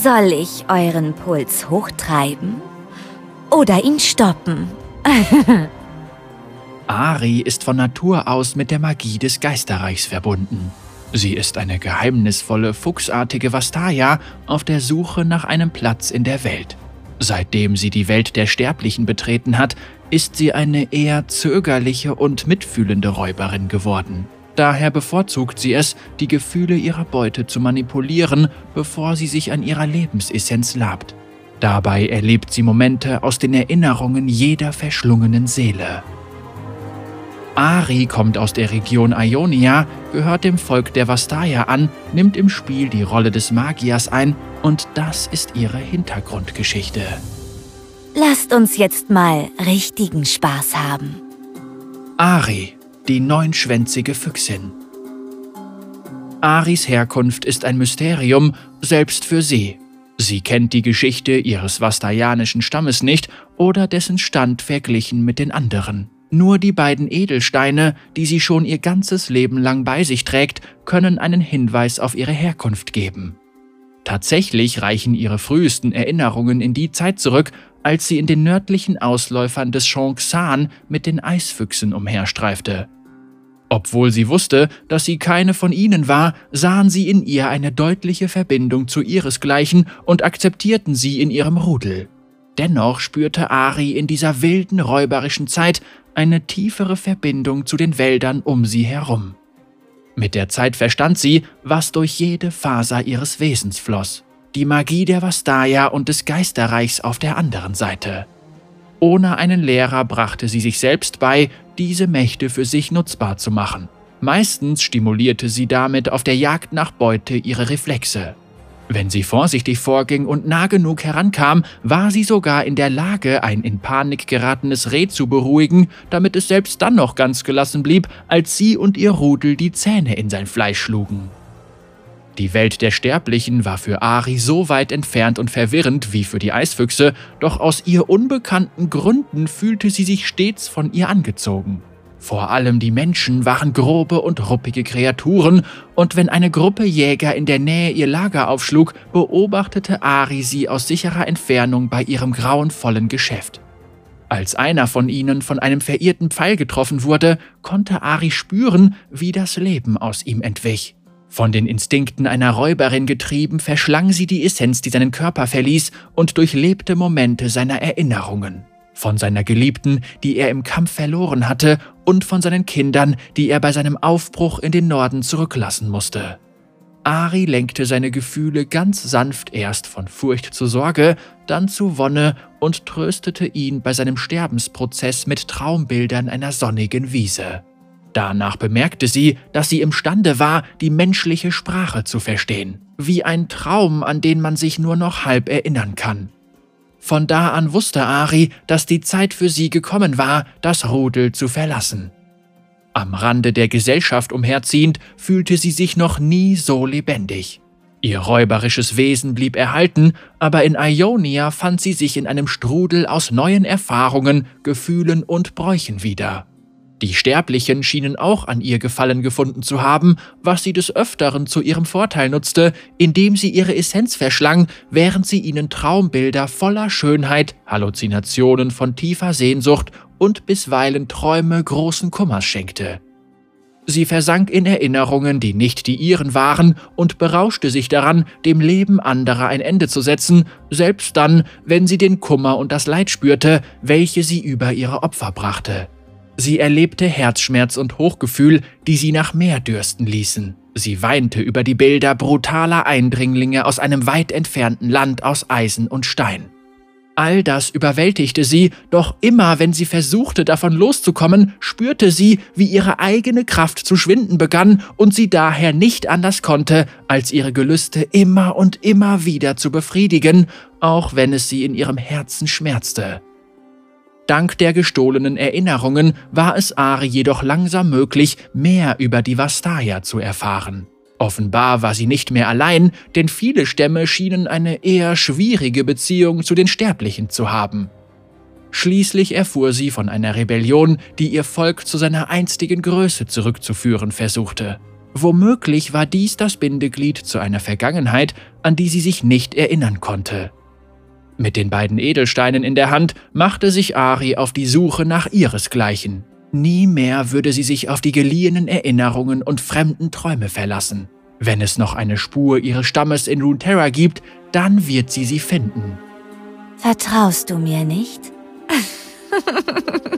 Soll ich euren Puls hochtreiben oder ihn stoppen? Ari ist von Natur aus mit der Magie des Geisterreichs verbunden. Sie ist eine geheimnisvolle, fuchsartige Vastaya auf der Suche nach einem Platz in der Welt. Seitdem sie die Welt der Sterblichen betreten hat, ist sie eine eher zögerliche und mitfühlende Räuberin geworden. Daher bevorzugt sie es, die Gefühle ihrer Beute zu manipulieren, bevor sie sich an ihrer Lebensessenz labt. Dabei erlebt sie Momente aus den Erinnerungen jeder verschlungenen Seele. Ari kommt aus der Region Ionia, gehört dem Volk der Vastaya an, nimmt im Spiel die Rolle des Magiers ein und das ist ihre Hintergrundgeschichte. Lasst uns jetzt mal richtigen Spaß haben. Ari, die neunschwänzige Füchsin. Aris Herkunft ist ein Mysterium, selbst für sie. Sie kennt die Geschichte ihres vastayanischen Stammes nicht oder dessen Stand verglichen mit den anderen. Nur die beiden Edelsteine, die sie schon ihr ganzes Leben lang bei sich trägt, können einen Hinweis auf ihre Herkunft geben. Tatsächlich reichen ihre frühesten Erinnerungen in die Zeit zurück, als sie in den nördlichen Ausläufern des Shongsan mit den Eisfüchsen umherstreifte. Obwohl sie wusste, dass sie keine von ihnen war, sahen sie in ihr eine deutliche Verbindung zu ihresgleichen und akzeptierten sie in ihrem Rudel. Dennoch spürte Ari in dieser wilden, räuberischen Zeit eine tiefere Verbindung zu den Wäldern um sie herum. Mit der Zeit verstand sie, was durch jede Faser ihres Wesens floss. Die Magie der Vastaya und des Geisterreichs auf der anderen Seite. Ohne einen Lehrer brachte sie sich selbst bei, diese Mächte für sich nutzbar zu machen. Meistens stimulierte sie damit auf der Jagd nach Beute ihre Reflexe. Wenn sie vorsichtig vorging und nah genug herankam, war sie sogar in der Lage, ein in Panik geratenes Reh zu beruhigen, damit es selbst dann noch ganz gelassen blieb, als sie und ihr Rudel die Zähne in sein Fleisch schlugen. Die Welt der Sterblichen war für Ari so weit entfernt und verwirrend wie für die Eisfüchse, doch aus ihr unbekannten Gründen fühlte sie sich stets von ihr angezogen. Vor allem die Menschen waren grobe und ruppige Kreaturen, und wenn eine Gruppe Jäger in der Nähe ihr Lager aufschlug, beobachtete Ari sie aus sicherer Entfernung bei ihrem grauenvollen Geschäft. Als einer von ihnen von einem verirrten Pfeil getroffen wurde, konnte Ari spüren, wie das Leben aus ihm entwich. Von den Instinkten einer Räuberin getrieben, verschlang sie die Essenz, die seinen Körper verließ, und durchlebte Momente seiner Erinnerungen von seiner Geliebten, die er im Kampf verloren hatte, und von seinen Kindern, die er bei seinem Aufbruch in den Norden zurücklassen musste. Ari lenkte seine Gefühle ganz sanft erst von Furcht zu Sorge, dann zu Wonne und tröstete ihn bei seinem Sterbensprozess mit Traumbildern einer sonnigen Wiese. Danach bemerkte sie, dass sie imstande war, die menschliche Sprache zu verstehen, wie ein Traum, an den man sich nur noch halb erinnern kann. Von da an wusste Ari, dass die Zeit für sie gekommen war, das Rudel zu verlassen. Am Rande der Gesellschaft umherziehend, fühlte sie sich noch nie so lebendig. Ihr räuberisches Wesen blieb erhalten, aber in Ionia fand sie sich in einem Strudel aus neuen Erfahrungen, Gefühlen und Bräuchen wieder. Die Sterblichen schienen auch an ihr Gefallen gefunden zu haben, was sie des Öfteren zu ihrem Vorteil nutzte, indem sie ihre Essenz verschlang, während sie ihnen Traumbilder voller Schönheit, Halluzinationen von tiefer Sehnsucht und bisweilen Träume großen Kummers schenkte. Sie versank in Erinnerungen, die nicht die ihren waren, und berauschte sich daran, dem Leben anderer ein Ende zu setzen, selbst dann, wenn sie den Kummer und das Leid spürte, welche sie über ihre Opfer brachte. Sie erlebte Herzschmerz und Hochgefühl, die sie nach mehr dürsten ließen. Sie weinte über die Bilder brutaler Eindringlinge aus einem weit entfernten Land aus Eisen und Stein. All das überwältigte sie, doch immer wenn sie versuchte davon loszukommen, spürte sie, wie ihre eigene Kraft zu schwinden begann und sie daher nicht anders konnte, als ihre Gelüste immer und immer wieder zu befriedigen, auch wenn es sie in ihrem Herzen schmerzte. Dank der gestohlenen Erinnerungen war es Ari jedoch langsam möglich, mehr über die Vastaya zu erfahren. Offenbar war sie nicht mehr allein, denn viele Stämme schienen eine eher schwierige Beziehung zu den Sterblichen zu haben. Schließlich erfuhr sie von einer Rebellion, die ihr Volk zu seiner einstigen Größe zurückzuführen versuchte. Womöglich war dies das Bindeglied zu einer Vergangenheit, an die sie sich nicht erinnern konnte. Mit den beiden Edelsteinen in der Hand machte sich Ari auf die Suche nach ihresgleichen. Nie mehr würde sie sich auf die geliehenen Erinnerungen und fremden Träume verlassen. Wenn es noch eine Spur ihres Stammes in Runeterra gibt, dann wird sie sie finden. Vertraust du mir nicht?